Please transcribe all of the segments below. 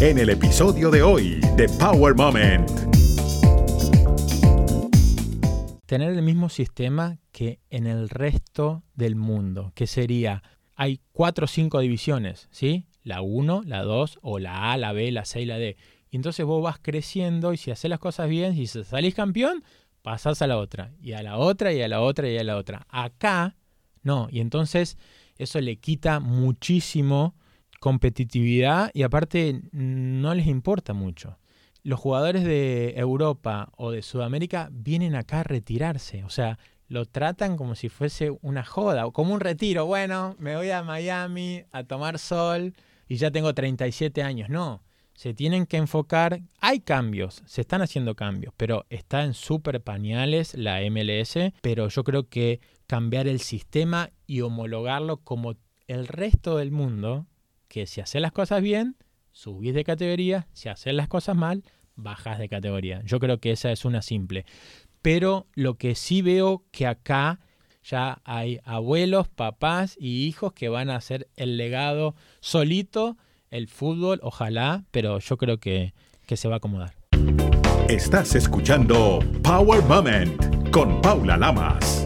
en el episodio de hoy de Power Moment. Tener el mismo sistema que en el resto del mundo, que sería, hay cuatro o cinco divisiones, ¿sí? La 1, la 2, o la A, la B, la C y la D. Y entonces vos vas creciendo y si haces las cosas bien, si salís campeón, pasás a la otra, y a la otra, y a la otra, y a la otra. Acá, no. Y entonces eso le quita muchísimo competitividad y aparte no les importa mucho. Los jugadores de Europa o de Sudamérica vienen acá a retirarse, o sea, lo tratan como si fuese una joda o como un retiro. Bueno, me voy a Miami a tomar sol y ya tengo 37 años. No, se tienen que enfocar. Hay cambios, se están haciendo cambios, pero está en super pañales la MLS. Pero yo creo que cambiar el sistema y homologarlo como el resto del mundo que si haces las cosas bien, subís de categoría, si haces las cosas mal, bajas de categoría. Yo creo que esa es una simple. Pero lo que sí veo que acá ya hay abuelos, papás y hijos que van a hacer el legado solito, el fútbol, ojalá, pero yo creo que, que se va a acomodar. Estás escuchando Power Moment con Paula Lamas.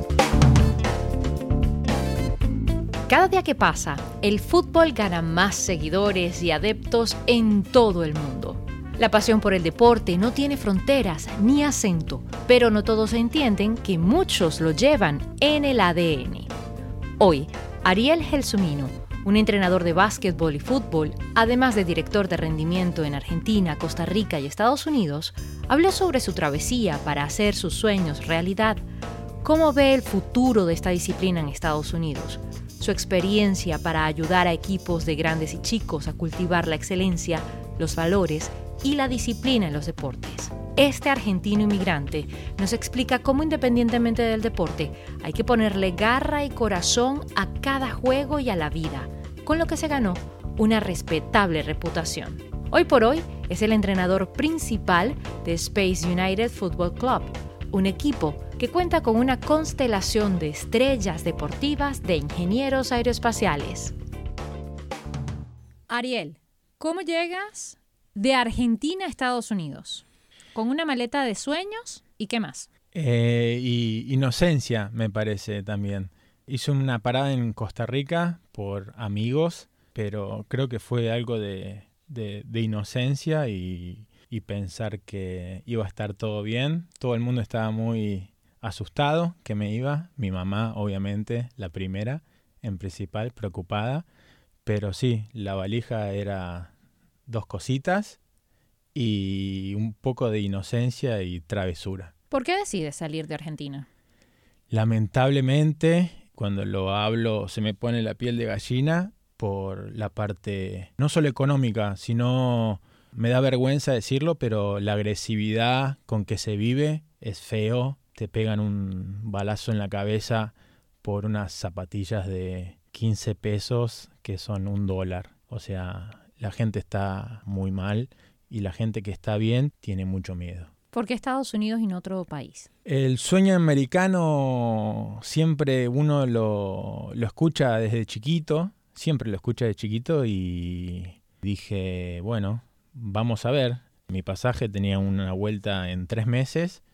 Cada día que pasa, el fútbol gana más seguidores y adeptos en todo el mundo. La pasión por el deporte no tiene fronteras ni acento, pero no todos entienden que muchos lo llevan en el ADN. Hoy, Ariel Gelsumino, un entrenador de básquetbol y fútbol, además de director de rendimiento en Argentina, Costa Rica y Estados Unidos, habló sobre su travesía para hacer sus sueños realidad, cómo ve el futuro de esta disciplina en Estados Unidos, su experiencia para ayudar a equipos de grandes y chicos a cultivar la excelencia, los valores y la disciplina en los deportes. Este argentino inmigrante nos explica cómo independientemente del deporte hay que ponerle garra y corazón a cada juego y a la vida, con lo que se ganó una respetable reputación. Hoy por hoy es el entrenador principal de Space United Football Club, un equipo que cuenta con una constelación de estrellas deportivas de ingenieros aeroespaciales. Ariel, ¿cómo llegas de Argentina a Estados Unidos? ¿Con una maleta de sueños y qué más? Eh, y inocencia, me parece también. Hice una parada en Costa Rica por amigos, pero creo que fue algo de, inocencia y, y pensar que iba a estar todo bien. Todo el mundo estaba muy asustado que me iba, mi mamá obviamente, la primera, en principal, preocupada, pero sí, la valija era dos cositas y un poco de inocencia y travesura. ¿Por qué decides salir de Argentina? Lamentablemente, cuando lo hablo se me pone la piel de gallina por la parte no solo económica, sino me da vergüenza decirlo, pero la agresividad con que se vive es feo, te pegan un balazo en la cabeza por unas zapatillas de 15 pesos que son un dólar. O sea, la gente está muy mal y la gente que está bien tiene mucho miedo. ¿Por qué Estados Unidos y no otro país? El sueño americano siempre uno lo, lo escucha desde chiquito, siempre lo escucha de chiquito y dije, bueno, vamos a ver. Mi pasaje tenía una vuelta en tres meses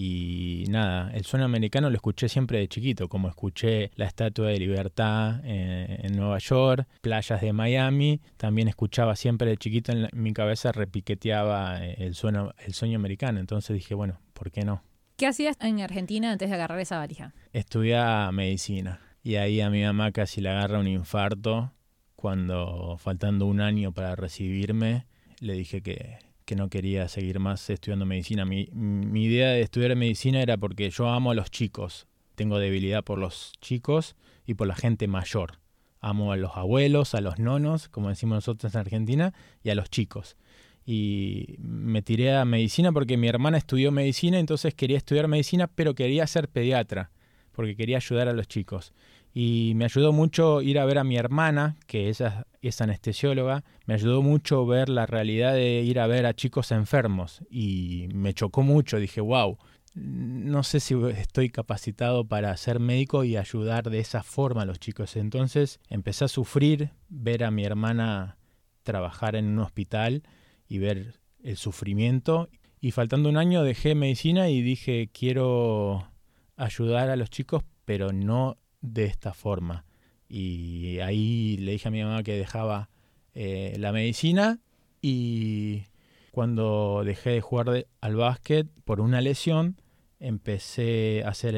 y nada, el sueño americano lo escuché siempre de chiquito, como escuché la Estatua de Libertad eh, en, Nueva York, playas de Miami, también escuchaba siempre de chiquito en, mi cabeza repiqueteaba eh, el sueño, el sueño americano, entonces dije, bueno, ¿por qué no? ¿Qué hacías en Argentina antes de agarrar esa valija? Estudiaba medicina y ahí a mi mamá casi le agarra un infarto cuando faltando un año para recibirme le dije que, que no quería seguir más estudiando medicina. Mi, mi, idea de estudiar medicina era porque yo amo a los chicos. Tengo debilidad por los chicos y por la gente mayor. Amo a los abuelos, a los nonos, como decimos nosotros en Argentina, y a los chicos. Y me tiré a medicina porque mi hermana estudió medicina, entonces quería estudiar medicina, pero quería ser pediatra, porque quería ayudar a los chicos. Y me ayudó mucho ir a ver a mi hermana, que ella es anestesióloga, me ayudó mucho ver la realidad de ir a ver a chicos enfermos. Y me chocó mucho, dije, wow, no sé si estoy capacitado para ser médico y ayudar de esa forma a los chicos. Entonces empecé a sufrir ver a mi hermana trabajar en un hospital y ver el sufrimiento. Y faltando un año dejé medicina y dije, quiero ayudar a los chicos, pero no de esta forma. Y ahí le dije a mi mamá que dejaba eh, la medicina y cuando dejé de jugar al básquet por una lesión, empecé a hacer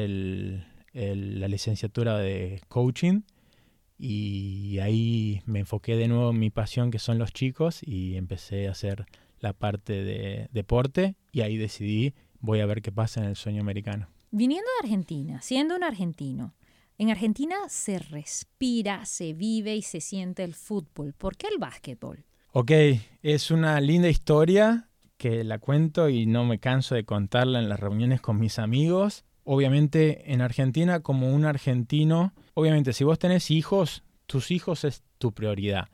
la licenciatura de coaching y ahí me enfoqué de nuevo en mi pasión que son los chicos y empecé a hacer la parte de deporte y ahí decidí voy a ver qué pasa en el sueño americano. Viniendo de Argentina, siendo un argentino, en Argentina se respira, se vive y se siente el fútbol. ¿Por qué el básquetbol? Ok, es una linda historia que la cuento y no me canso de contarla en las reuniones con mis amigos. Obviamente en Argentina como un argentino obviamente, si vos tenés hijos, tus hijos es tu prioridad.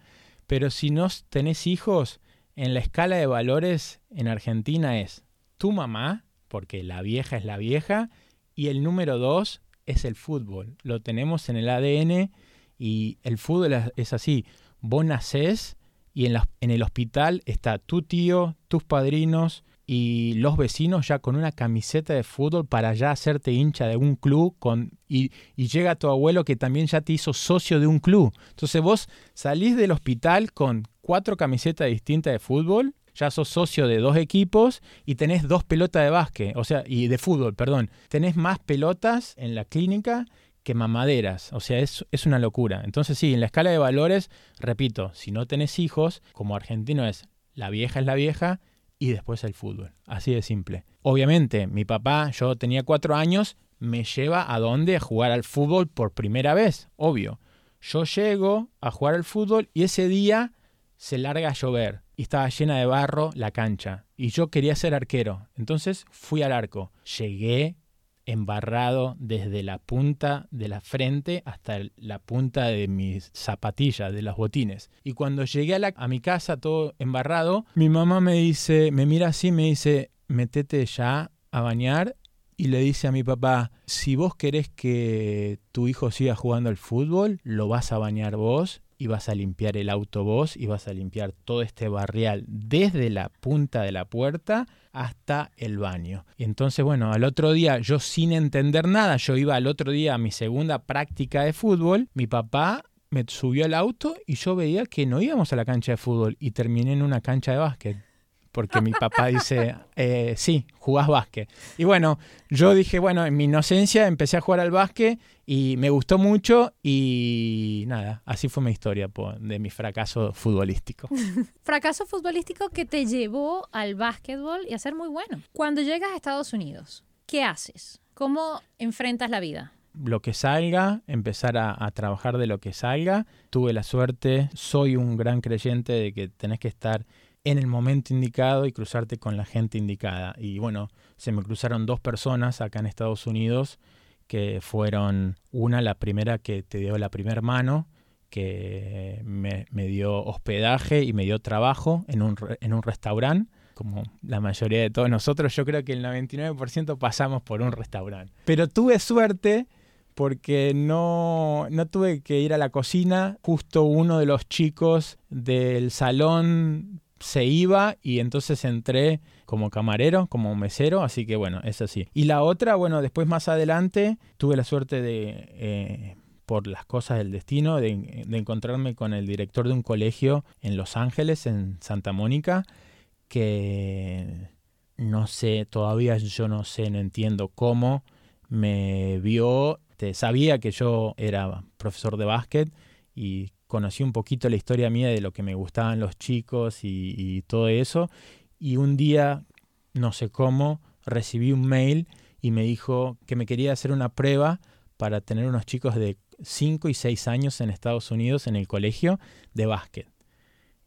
Pero si no tenés hijos, en la escala de valores en Argentina es tu mamá, porque la vieja es la vieja, y el número dos es el fútbol. Lo tenemos en el ADN y el fútbol es así. Vos nacés y en, en el hospital está tu tío, tus padrinos, y los vecinos ya con una camiseta de fútbol para ya hacerte hincha de un club con, y, y, llega tu abuelo que también ya te hizo socio de un club. Entonces vos salís del hospital con cuatro camisetas distintas de fútbol, ya sos socio de dos equipos y tenés dos pelotas de básquet, o sea, y de fútbol, perdón. Tenés más pelotas en la clínica que mamaderas, o sea, es, es una locura. Entonces sí, en la escala de valores, repito, si no tenés hijos, como argentino es, la vieja es la vieja, y después el fútbol. Así de simple. Obviamente, mi papá, yo tenía cuatro años, me lleva a dónde? A jugar al fútbol por primera vez, obvio. Yo llego a jugar al fútbol y ese día se larga a llover y estaba llena de barro la cancha. Y yo quería ser arquero. Entonces fui al arco. Llegué embarrado desde la punta de la frente hasta la punta de mis zapatillas, de los botines. Y cuando llegué a, a mi casa todo embarrado, mi mamá me dice, me mira así, me dice, metete ya a bañar y le dice a mi papá, si vos querés que tu hijo siga jugando al fútbol, lo vas a bañar vos y vas a limpiar el auto vos y vas a limpiar todo este barrial desde la punta de la puerta hasta el baño. Y entonces, bueno, al otro día yo sin entender nada, yo iba al otro día a mi segunda práctica de fútbol, mi papá me subió al auto y yo veía que no íbamos a la cancha de fútbol y terminé en una cancha de básquet porque mi papá dice, eh, sí, jugás básquet. Y bueno, yo dije, bueno, en mi inocencia empecé a jugar al básquet y me gustó mucho y nada, así fue mi historia de mi fracaso futbolístico. fracaso futbolístico que te llevó al básquetbol y a ser muy bueno. Cuando llegas a Estados Unidos, ¿qué haces? ¿Cómo enfrentas la vida? lo que salga, empezar a, a, trabajar de lo que salga. Tuve la suerte, soy un gran creyente de que tenés que estar en el momento indicado y cruzarte con la gente indicada. Y bueno, se me cruzaron dos personas acá en Estados Unidos que fueron una, la primera que te dio la primera mano, que me, dio hospedaje y me dio trabajo en un, en un restaurante. Como la mayoría de todos nosotros, yo creo que el 99% pasamos por un restaurante. Pero tuve suerte porque no, no tuve que ir a la cocina. Justo uno de los chicos del salón se iba y entonces entré como camarero, como mesero, así que bueno, es así. Y la otra, bueno, después más adelante tuve la suerte de, eh, por las cosas del destino, de, encontrarme con el director de un colegio en Los Ángeles, en Santa Mónica, que no sé, todavía yo no sé, no entiendo cómo me vio, sabía que yo era profesor de básquet y conocí un poquito la historia mía de lo que me gustaban los chicos y, todo eso. Y un día, no sé cómo, recibí un mail y me dijo que me quería hacer una prueba para tener unos chicos de 5 y 6 años en Estados Unidos en el colegio de básquet.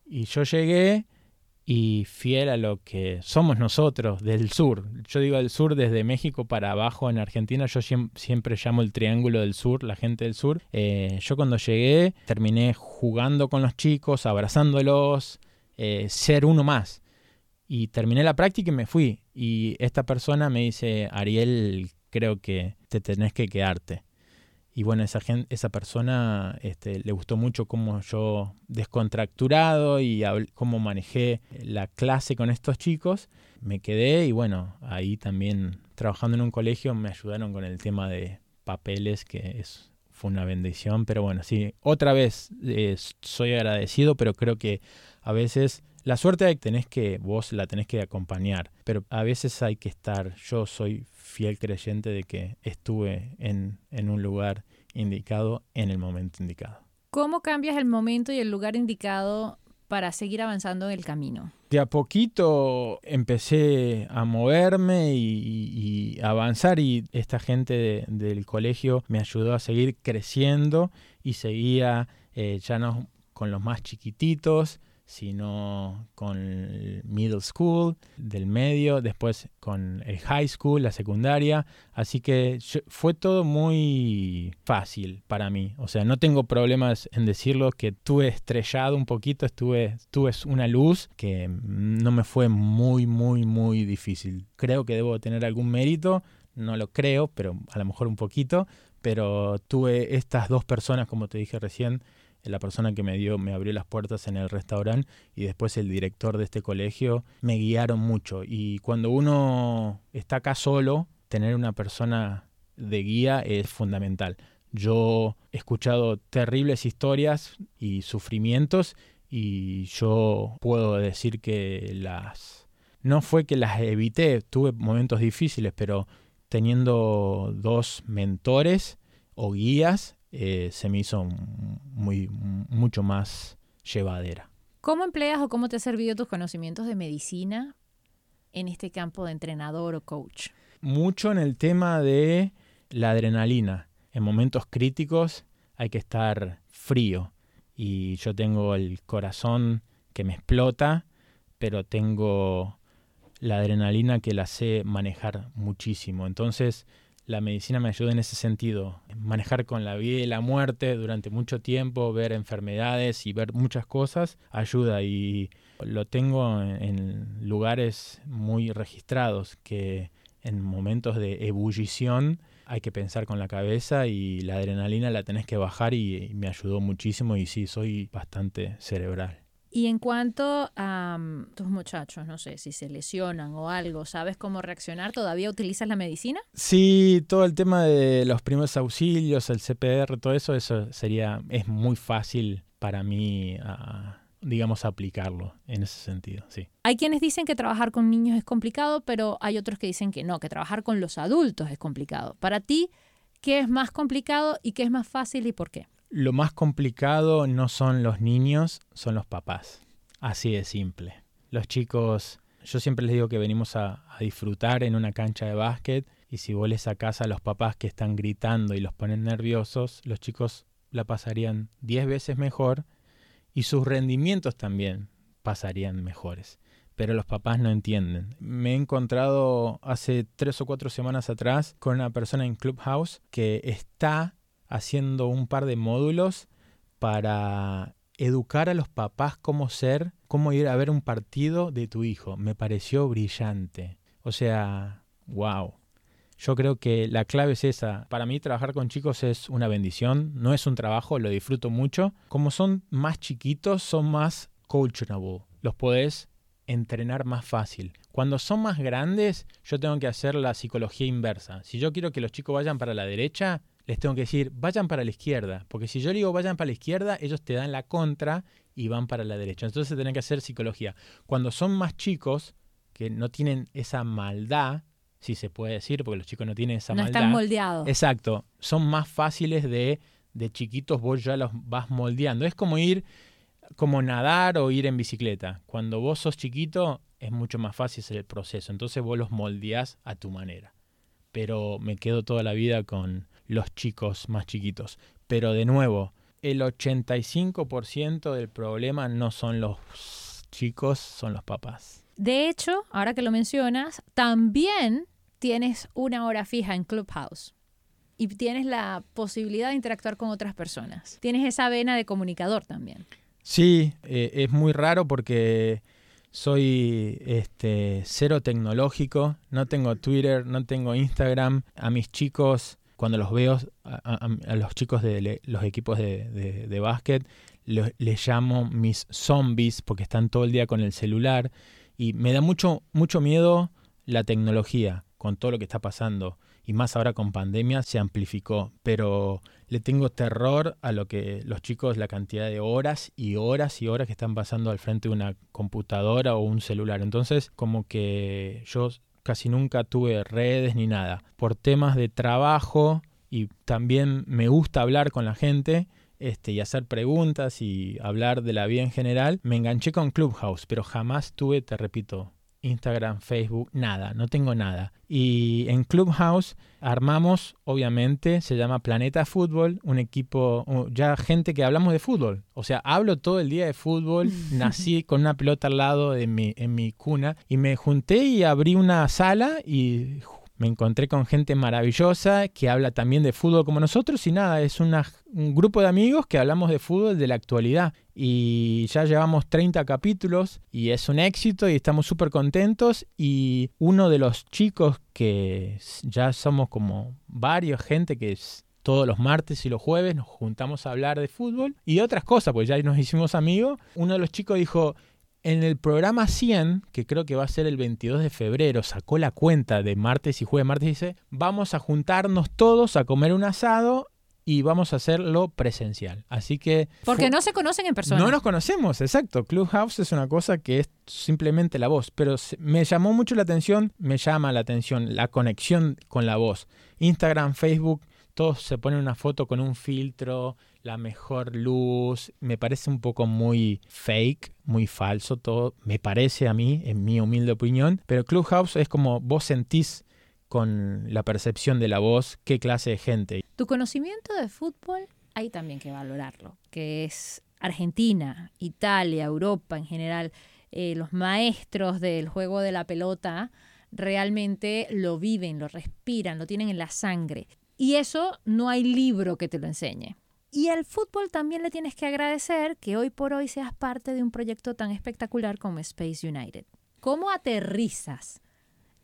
Y yo llegué y fiel a lo que somos nosotros del sur. Yo digo del sur desde México para abajo en Argentina, yo siempre llamo el triángulo del sur, la gente del sur. Eh, yo cuando llegué terminé jugando con los chicos, abrazándolos, eh, ser uno más. Y terminé la práctica y me fui. Y esta persona me dice, Ariel, creo que te tenés que quedarte. Y bueno, esa, gente, esa persona este, le gustó mucho cómo yo descontracturado y cómo manejé la clase con estos chicos. Me quedé y bueno, ahí también trabajando en un colegio me ayudaron con el tema de papeles, que es, fue una bendición. Pero bueno, sí, otra vez eh, soy agradecido, pero creo que a veces la suerte tenés que, vos la tenés que acompañar, pero a veces hay que estar, yo soy fiel creyente de que estuve en, en un lugar indicado en el momento indicado. ¿Cómo cambias el momento y el lugar indicado para seguir avanzando en el camino? De a poquito empecé a moverme y, avanzar y esta gente del colegio me ayudó a seguir creciendo y seguía eh, ya no con los más chiquititos, sino con el middle school del medio, después con el high school, la secundaria. Así que fue todo muy fácil para mí. O sea, no tengo problemas en decirlo que tuve estrellado un poquito, estuve, tuve una luz que no me fue muy, muy, muy difícil. Creo que debo tener algún mérito, no lo creo, pero a lo mejor un poquito. Pero tuve estas dos personas, como te dije recién, la persona que me dio, me abrió las puertas en el restaurante y después el director de este colegio me guiaron mucho. Y cuando uno está acá solo, tener una persona de guía es fundamental. Yo he escuchado terribles historias y sufrimientos y yo puedo decir que las... No fue que las evité, tuve momentos difíciles, pero teniendo dos mentores o guías eh, se me hizo muy, mucho más llevadera. ¿Cómo empleas o cómo te ha servido tus conocimientos de medicina en este campo de entrenador o coach? Mucho en el tema de la adrenalina. En momentos críticos hay que estar frío y yo tengo el corazón que me explota, pero tengo la adrenalina que la sé manejar muchísimo. Entonces, la medicina me ayuda en ese sentido, manejar con la vida y la muerte durante mucho tiempo, ver enfermedades y ver muchas cosas, ayuda y lo tengo en lugares muy registrados que en momentos de ebullición hay que pensar con la cabeza y la adrenalina la tenés que bajar y, me ayudó muchísimo y sí, soy bastante cerebral. Y en cuanto a mm, tus muchachos, no sé, si se lesionan o algo, ¿sabes cómo reaccionar? ¿Todavía utilizas la medicina? Sí, todo el tema de los primeros auxilios, el CPR, todo eso, eso sería, es muy fácil para mí, digamos, aplicarlo en ese sentido, sí. Hay quienes dicen que trabajar con niños es complicado, pero hay otros que dicen que no, que trabajar con los adultos es complicado. Para ti, ¿qué es más complicado y qué es más fácil y por qué? Lo más complicado no son los niños, son los papás. Así de simple. Los chicos, yo siempre les digo que venimos a, disfrutar en una cancha de básquet y si vos les sacás a los papás que están gritando y los ponen nerviosos, los chicos la pasarían 10 veces mejor y sus rendimientos también pasarían mejores. Pero los papás no entienden. Me he encontrado hace tres o cuatro semanas atrás con una persona en Clubhouse que está haciendo un par de módulos para educar a los papás cómo ser, cómo ir a ver un partido de tu hijo. Me pareció brillante. O sea, wow. Yo creo que la clave es esa. Para mí trabajar con chicos es una bendición, no es un trabajo, lo disfruto mucho. Como son más chiquitos, son más coachable. Los podés entrenar más fácil. Cuando son más grandes, yo tengo que hacer la psicología inversa. Si yo quiero que los chicos vayan para la derecha, les tengo que decir, vayan para la izquierda, porque si yo digo vayan para la izquierda, ellos te dan la contra y van para la derecha. Entonces tienen que hacer psicología. Cuando son más chicos, que no tienen esa maldad, si se puede decir, porque los chicos no tienen esa maldad. No están moldeados. Exacto, son más fáciles de, de chiquitos, vos ya los vas moldeando. Es como ir, como nadar o ir en bicicleta. Cuando vos sos chiquito, es mucho más fácil el proceso. Entonces vos los moldeás a tu manera. Pero me quedo toda la vida con los chicos más chiquitos. Pero de nuevo, el 85% del problema no son los chicos, son los papás. De hecho, ahora que lo mencionas, también tienes una hora fija en Clubhouse y tienes la posibilidad de interactuar con otras personas. Tienes esa vena de comunicador también. Sí, eh, es muy raro porque soy este, cero tecnológico, no tengo Twitter, no tengo Instagram. A mis chicos cuando los veo a, los chicos de los equipos de, básquet, les llamo mis zombies porque están todo el día con el celular y me da mucho, mucho miedo la tecnología con todo lo que está pasando y más ahora con pandemia se amplificó, pero le tengo terror a lo que los chicos, la cantidad de horas y horas y horas que están pasando al frente de una computadora o un celular. Entonces, como que yo casi nunca tuve redes ni nada. Por temas de trabajo y también me gusta hablar con la gente este, y hacer preguntas y hablar de la vida en general, me enganché con Clubhouse, pero jamás tuve, te repito, Instagram, Facebook, nada, no tengo nada. Y en Clubhouse armamos, obviamente, se llama Planeta Fútbol, un equipo, ya gente que hablamos de fútbol. O sea, hablo todo el día de fútbol, nací con una pelota al lado de mi, en mi cuna y me junté y abrí una sala y me encontré con gente maravillosa que habla también de fútbol como nosotros y nada, es un grupo de amigos que hablamos de fútbol de la actualidad y ya llevamos 30 capítulos y es un éxito y estamos súper contentos y uno de los chicos que ya somos como varios gente que todos los martes y los jueves nos juntamos a hablar de fútbol y otras cosas, pues ya nos hicimos amigos. Uno de los chicos dijo, en el programa 100, que creo que va a ser el 22 de febrero, sacó la cuenta de martes y jueves. Martes dice, vamos a juntarnos todos a comer un asado y vamos a hacerlo presencial. Así que... Porque no se conocen en persona. No nos conocemos, exacto. Clubhouse es una cosa que es simplemente la voz, pero me llamó mucho la atención, me llama la atención la conexión con la voz. Instagram, Facebook, todos se ponen una foto con un filtro, la mejor luz, me parece un poco muy fake, muy falso todo, me parece a mí, en mi humilde opinión, pero Clubhouse es como vos sentís con la percepción de la voz qué clase de gente. Tu conocimiento de fútbol hay también que valorarlo, que es Argentina, Italia, Europa en general, eh, los maestros del juego de la pelota realmente lo viven, lo respiran, lo tienen en la sangre. Y eso no hay libro que te lo enseñe. Y al fútbol también le tienes que agradecer que hoy por hoy seas parte de un proyecto tan espectacular como Space United. ¿Cómo aterrizas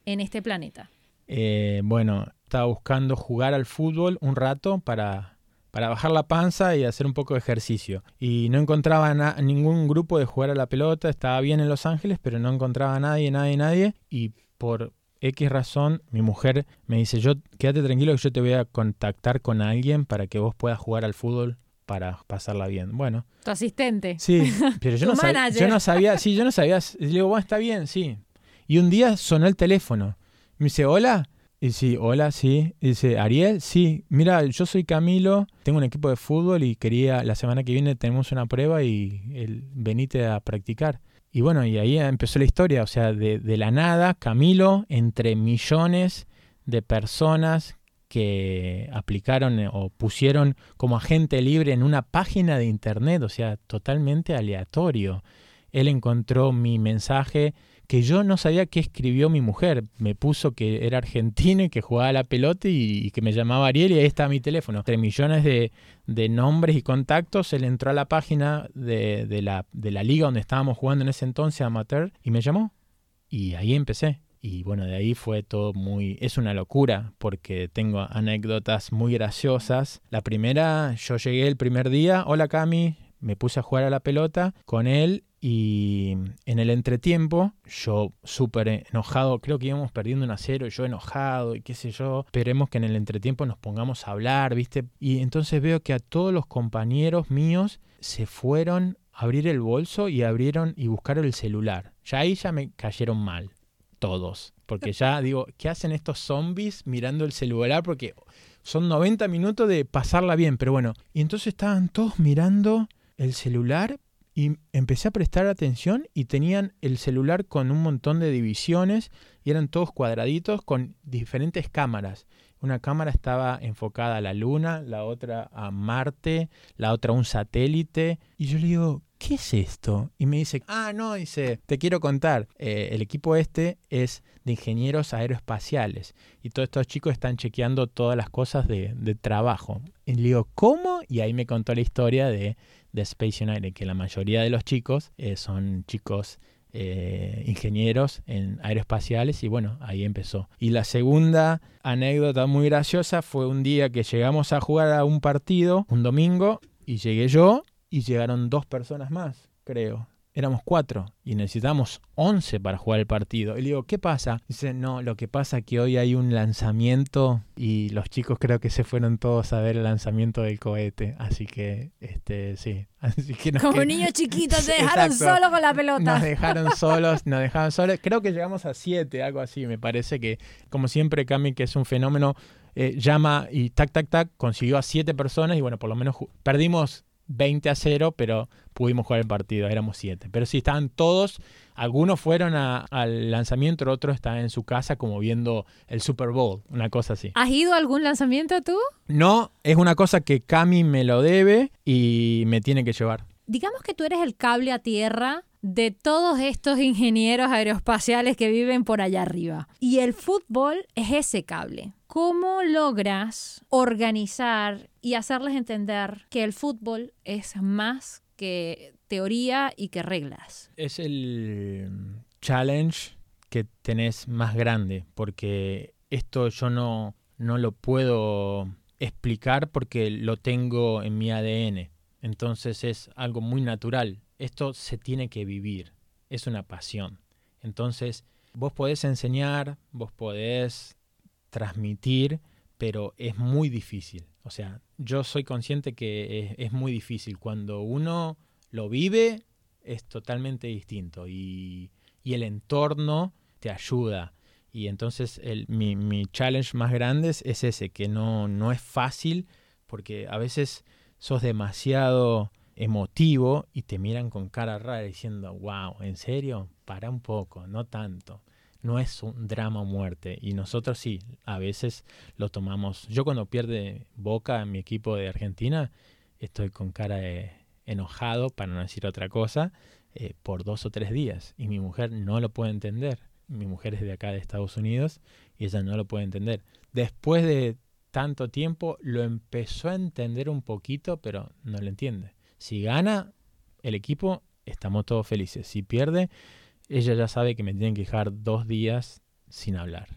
en este planeta? Eh, bueno, estaba buscando jugar al fútbol un rato para, para bajar la panza y hacer un poco de ejercicio. Y no encontraba ningún grupo de jugar a la pelota, estaba bien en Los Ángeles, pero no encontraba a nadie, nadie, nadie. Y por X razón, mi mujer me dice, yo quédate tranquilo que yo te voy a contactar con alguien para que vos puedas jugar al fútbol para pasarla bien. Bueno. Tu asistente. Sí, pero yo, no, sabía, yo no sabía, sí, yo no sabía. Le digo, bueno, está bien, sí. Y un día sonó el teléfono. Me dice, hola. Y sí, hola, sí. Y dice, Ariel, sí. Mira, yo soy Camilo, tengo un equipo de fútbol y quería, la semana que viene tenemos una prueba y el, venite a practicar. Y bueno, y ahí empezó la historia, o sea, de, la nada, Camilo, entre millones de personas que aplicaron eh, o pusieron como agente libre en una página de internet, o sea, totalmente aleatorio. Él encontró mi mensaje que yo no sabía qué escribió mi mujer. Me puso que era argentino y que jugaba a la pelota y, que me llamaba Ariel y ahí está mi teléfono. Tres millones de, nombres y contactos. Él entró a la página de, la, de la liga donde estábamos jugando en ese entonces, amateur, y me llamó. Y ahí empecé. Y bueno, de ahí fue todo muy... Es una locura porque tengo anécdotas muy graciosas. La primera, yo llegué el primer día, hola Cami, me puse a jugar a la pelota con él y en el entretiempo, yo súper enojado, creo que íbamos perdiendo un a cero, yo enojado y qué sé yo. Esperemos que en el entretiempo nos pongamos a hablar, ¿viste? Y entonces veo que a todos los compañeros míos se fueron a abrir el bolso y abrieron y buscaron el celular. Ya ahí ya me cayeron mal, todos. Porque ya digo, ¿qué hacen estos zombies mirando el celular? Porque son 90 minutos de pasarla bien, pero bueno. Y entonces estaban todos mirando el celular y empecé a prestar atención y tenían el celular con un montón de divisiones y eran todos cuadraditos con diferentes cámaras. Una cámara estaba enfocada a la Luna, la otra a Marte, la otra a un satélite. Y yo le digo, ¿qué es esto? Y me dice, ah, no, dice, te quiero contar, eh, el equipo este es de ingenieros aeroespaciales y todos estos chicos están chequeando todas las cosas de, de trabajo. Y le digo, ¿cómo? Y ahí me contó la historia de de Space United, que la mayoría de los chicos eh, son chicos eh, ingenieros en aeroespaciales y bueno, ahí empezó. Y la segunda anécdota muy graciosa fue un día que llegamos a jugar a un partido, un domingo, y llegué yo y llegaron dos personas más, creo éramos cuatro y necesitamos once para jugar el partido. Y le digo, ¿qué pasa? Dice, no, lo que pasa es que hoy hay un lanzamiento y los chicos creo que se fueron todos a ver el lanzamiento del cohete. Así que, este, sí. Así que Como niños chiquitos, se dejaron solos con la pelota. Nos dejaron solos, nos dejaron solos. Creo que llegamos a siete, algo así. Me parece que, como siempre, Cami, que es un fenómeno, eh, llama y tac, tac, tac, consiguió a siete personas y bueno, por lo menos perdimos 20 a 0, pero pudimos jugar el partido, éramos 7. Pero sí, estaban todos, algunos fueron al lanzamiento, otros estaban en su casa como viendo el Super Bowl, una cosa así. ¿Has ido a algún lanzamiento tú? No, es una cosa que Cami me lo debe y me tiene que llevar. Digamos que tú eres el cable a tierra de todos estos ingenieros aeroespaciales que viven por allá arriba. Y el fútbol es ese cable. ¿Cómo logras organizar y hacerles entender que el fútbol es más que teoría y que reglas? Es el challenge que tenés más grande, porque esto yo no, no lo puedo explicar porque lo tengo en mi ADN. Entonces es algo muy natural esto se tiene que vivir, es una pasión. Entonces, vos podés enseñar, vos podés transmitir, pero es muy difícil. O sea, yo soy consciente que es, muy difícil. Cuando uno lo vive, es totalmente distinto y, el entorno te ayuda. Y entonces mi, mi, challenge más grande es ese, que no, no es fácil porque a veces sos demasiado emotivo y te miran con cara rara diciendo, wow, ¿en serio? Para un poco, no tanto. No es un drama o muerte. Y nosotros sí, a veces lo tomamos. Yo cuando pierde Boca en mi equipo de Argentina, estoy con cara de enojado, para no decir otra cosa, eh, por dos o tres días. Y mi mujer no lo puede entender. Mi mujer es de acá de Estados Unidos y ella no lo puede entender. Después de tanto tiempo lo empezó a entender un poquito, pero no lo entiende. Si gana el equipo, estamos todos felices. Si pierde, ella ya sabe que me tienen que dejar dos días sin hablar.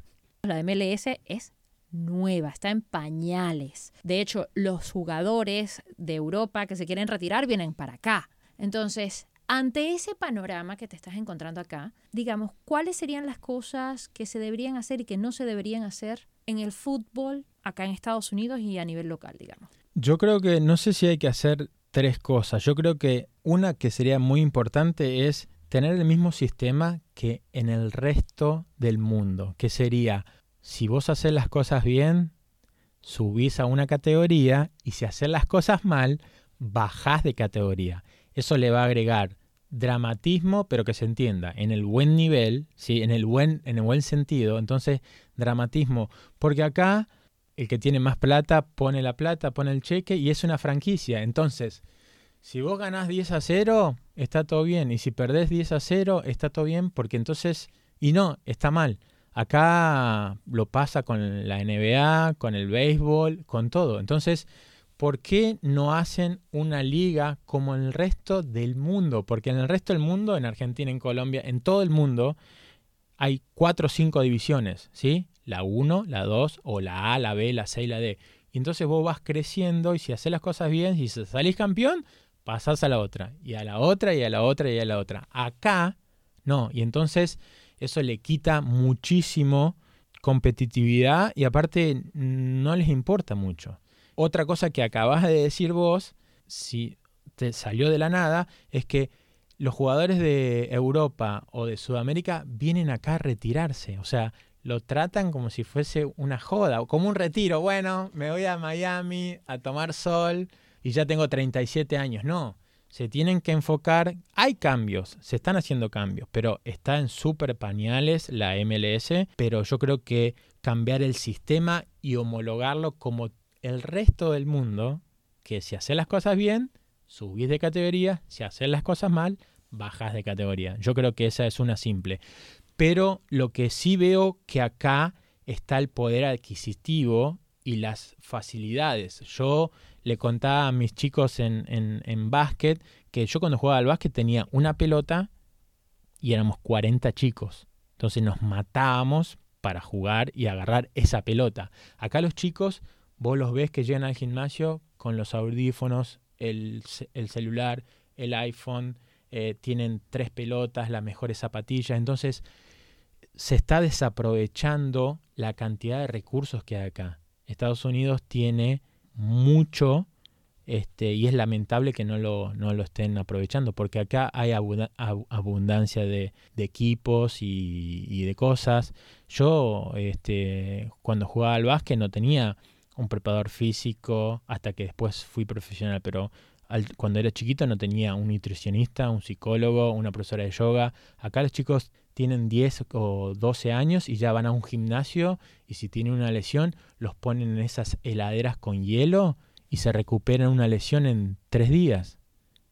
La MLS es nueva, está en pañales. De hecho, los jugadores de Europa que se quieren retirar vienen para acá. Entonces, ante ese panorama que te estás encontrando acá, digamos, ¿cuáles serían las cosas que se deberían hacer y que no se deberían hacer en el fútbol acá en Estados Unidos y a nivel local, digamos? Yo creo que no sé si hay que hacer tres cosas. Yo creo que una que sería muy importante es tener el mismo sistema que en el resto del mundo, que sería, si vos haces las cosas bien, subís a una categoría y si haces las cosas mal, bajás de categoría. Eso le va a agregar dramatismo, pero que se entienda, en el buen nivel, ¿sí? en, el buen, en el buen sentido. Entonces, dramatismo, porque acá el que tiene más plata pone la plata, pone el cheque y es una franquicia. Entonces, si vos ganás 10 a 0, está todo bien. Y si perdés 10 a 0, está todo bien porque entonces... Y no, está mal. Acá lo pasa con la NBA, con el béisbol, con todo. Entonces, ¿por qué no hacen una liga como en el resto del mundo? Porque en el resto del mundo, en Argentina, en Colombia, en todo el mundo, hay cuatro o cinco divisiones, ¿sí? la 1, la 2 o la A, la B, la C y la D. Y entonces vos vas creciendo y si haces las cosas bien, si salís campeón, pasás a la otra, y a la otra, y a la otra, y a la otra. Acá, no. Y entonces eso le quita muchísimo competitividad y aparte no les importa mucho. Otra cosa que acabas de decir vos, si te salió de la nada, es que los jugadores de Europa o de Sudamérica vienen acá a retirarse. O sea, lo tratan como si fuese una joda, o como un retiro. Bueno, me voy a Miami a tomar sol y ya tengo 37 años. No, se tienen que enfocar. Hay cambios, se están haciendo cambios, pero está en súper pañales la MLS. Pero yo creo que cambiar el sistema y homologarlo como el resto del mundo, que si haces las cosas bien, subís de categoría, si haces las cosas mal, bajas de categoría. Yo creo que esa es una simple pero lo que sí veo que acá está el poder adquisitivo y las facilidades. Yo le contaba a mis chicos en, en, básquet que yo cuando jugaba al básquet tenía una pelota y éramos 40 chicos. Entonces nos matábamos para jugar y agarrar esa pelota. Acá los chicos, vos los ves que llegan al gimnasio con los audífonos, el, celular, el iPhone, eh, tienen tres pelotas, las mejores zapatillas. Entonces se está desaprovechando la cantidad de recursos que hay acá. Estados Unidos tiene mucho este, y es lamentable que no lo, no lo estén aprovechando, porque acá hay abundancia de, equipos y, de cosas. Yo, este, cuando jugaba al básquet, no tenía un preparador físico hasta que después fui profesional, pero cuando era chiquito no tenía un nutricionista, un psicólogo, una profesora de yoga. Acá los chicos tienen 10 o 12 años y ya van a un gimnasio y si tienen una lesión los ponen en esas heladeras con hielo y se recuperan una lesión en tres días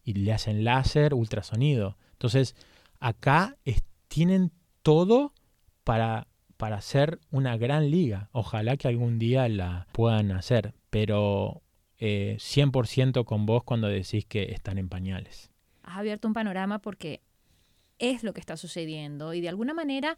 y le hacen láser, ultrasonido. Entonces, acá tienen todo para, para hacer una gran liga. Ojalá que algún día la puedan hacer, pero 100% eh, con vos cuando decís que están en pañales. Has abierto un panorama porque es lo que está sucediendo y de alguna manera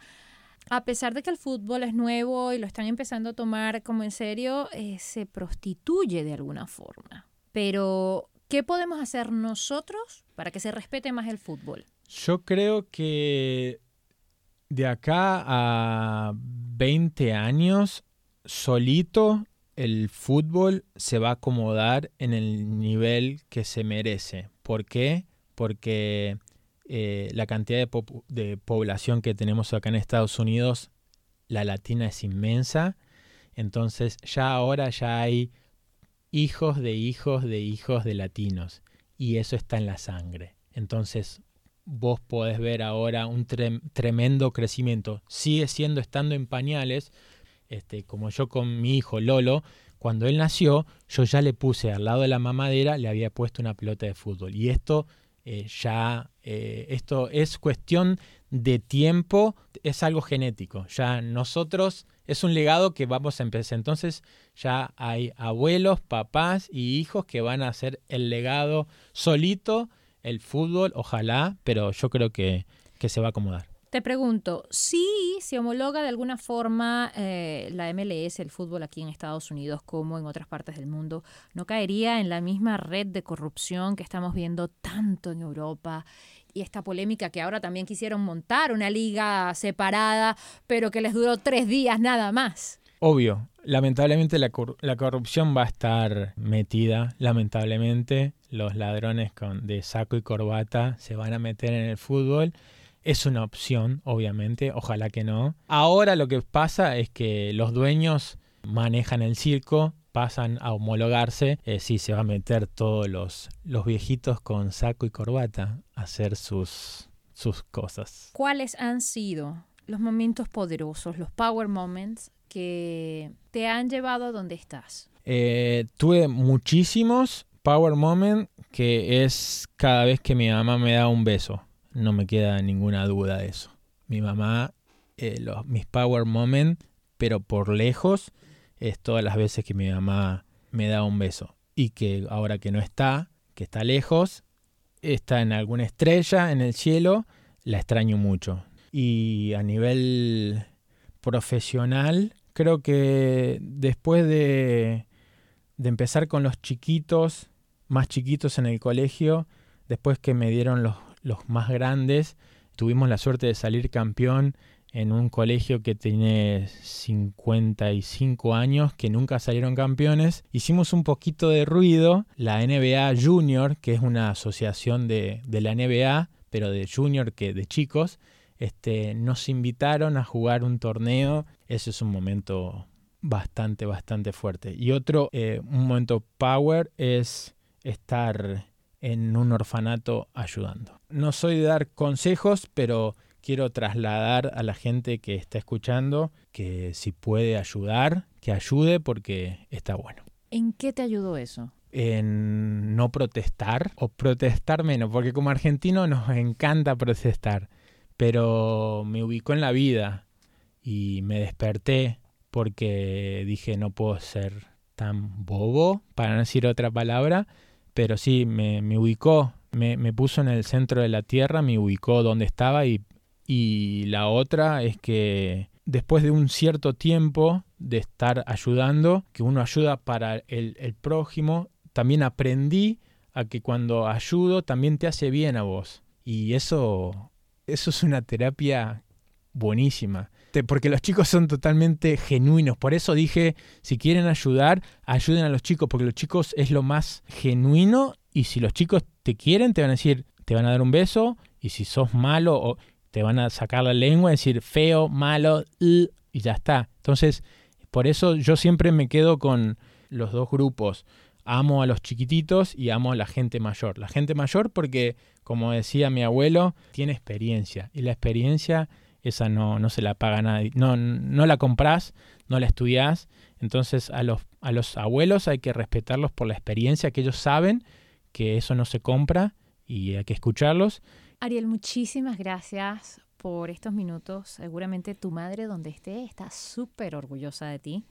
a pesar de que el fútbol es nuevo y lo están empezando a tomar como en serio, eh, se prostituye de alguna forma. Pero, ¿qué podemos hacer nosotros para que se respete más el fútbol? Yo creo que de acá a 20 años, solito el fútbol se va a acomodar en el nivel que se merece. ¿Por qué? Porque eh, la cantidad de, población que tenemos acá en Estados Unidos, la latina es inmensa. Entonces ya ahora ya hay hijos de hijos de hijos de latinos. Y eso está en la sangre. Entonces vos podés ver ahora un tremendo crecimiento. Sigue siendo estando en pañales, este, como yo con mi hijo Lolo, cuando él nació, yo ya le puse al lado de la mamadera, le había puesto una pelota de fútbol. Y esto eh, ya eh, esto es cuestión de tiempo, es algo genético. Ya nosotros es un legado que vamos a empezar. Entonces ya hay abuelos, papás y hijos que van a hacer el legado solito, el fútbol, ojalá, pero yo creo que, que se va a acomodar. Te pregunto, si se homologa de alguna forma eh, la MLS, el fútbol aquí en Estados Unidos como en otras partes del mundo, ¿no caería en la misma red de corrupción que estamos viendo tanto en Europa? Y esta polémica que ahora también quisieron montar una liga separada, pero que les duró tres días nada más. Obvio, lamentablemente la, la corrupción va a estar metida, lamentablemente los ladrones con, de saco y corbata se van a meter en el fútbol es una opción, obviamente, ojalá que no. Ahora lo que pasa es que los dueños manejan el circo, pasan a homologarse, eh, sí se va a meter todos los, los viejitos con saco y corbata a hacer sus, sus cosas. ¿Cuáles han sido los momentos poderosos, los power moments que te han llevado a donde estás? Eh, tuve muchísimos power moments que es cada vez que mi mamá me da un beso no me queda ninguna duda de eso. Mi mamá, eh, los, mis power moments, pero por lejos, es todas las veces que mi mamá me da un beso. Y que ahora que no está, que está lejos, está en alguna estrella en el cielo, la extraño mucho. Y a nivel profesional, creo que después de, de empezar con los chiquitos, más chiquitos en el colegio, después que me dieron los, los más grandes. Tuvimos la suerte de salir campeón en un colegio que tiene 55 años, que nunca salieron campeones. Hicimos un poquito de ruido. La NBA Junior, que es una asociación de, la NBA, pero de junior que de chicos, este, nos invitaron a jugar un torneo. Ese es un momento bastante, bastante fuerte. Y otro, eh, momento power es estar en un orfanato ayudando. No soy de dar consejos, pero quiero trasladar a la gente que está escuchando que si puede ayudar, que ayude porque está bueno. ¿En qué te ayudó eso? En no protestar o protestar menos, porque como argentino nos encanta protestar, pero me ubicó en la vida y me desperté porque dije no puedo ser tan bobo, para no decir otra palabra, pero sí, me, ubicó, me, puso en el centro de la tierra, me ubicó donde estaba y, y la otra es que después de un cierto tiempo de estar ayudando, que uno ayuda para el, el prójimo, también aprendí a que cuando ayudo también te hace bien a vos. Y eso, eso es una terapia buenísima. Porque los chicos son totalmente genuinos. Por eso dije, si quieren ayudar, ayuden a los chicos, porque los chicos es lo más genuino. Y si los chicos te quieren, te van a decir, te van a dar un beso. Y si sos malo, o te van a sacar la lengua, decir feo, malo, y ya está. Entonces, por eso yo siempre me quedo con los dos grupos amo a los chiquititos y amo a la gente mayor. La gente mayor porque, como decía mi abuelo, tiene experiencia y la experiencia esa no, no se la paga nadie, no, no la compras, no la estudias. Entonces a los, a los abuelos hay que respetarlos por la experiencia, que ellos saben que eso no se compra y hay que escucharlos. Ariel, muchísimas gracias por estos minutos. Seguramente tu madre, donde esté, está súper orgullosa de ti.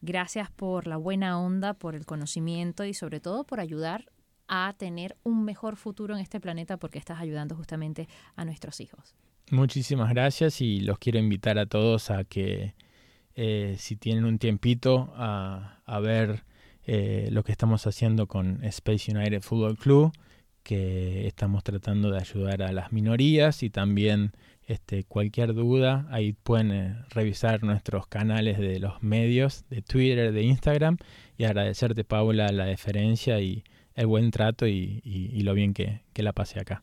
Gracias por la buena onda, por el conocimiento y sobre todo por ayudar a tener un mejor futuro en este planeta porque estás ayudando justamente a nuestros hijos. Muchísimas gracias y los quiero invitar a todos a que eh, si tienen un tiempito a, ver eh, lo que estamos haciendo con Space United Football Club, que estamos tratando de ayudar a las minorías y también este, cualquier duda, ahí pueden eh, revisar nuestros canales de los medios, de Twitter, de Instagram, y agradecerte, Paula, la deferencia y el buen trato y, lo bien que, que la pasé acá.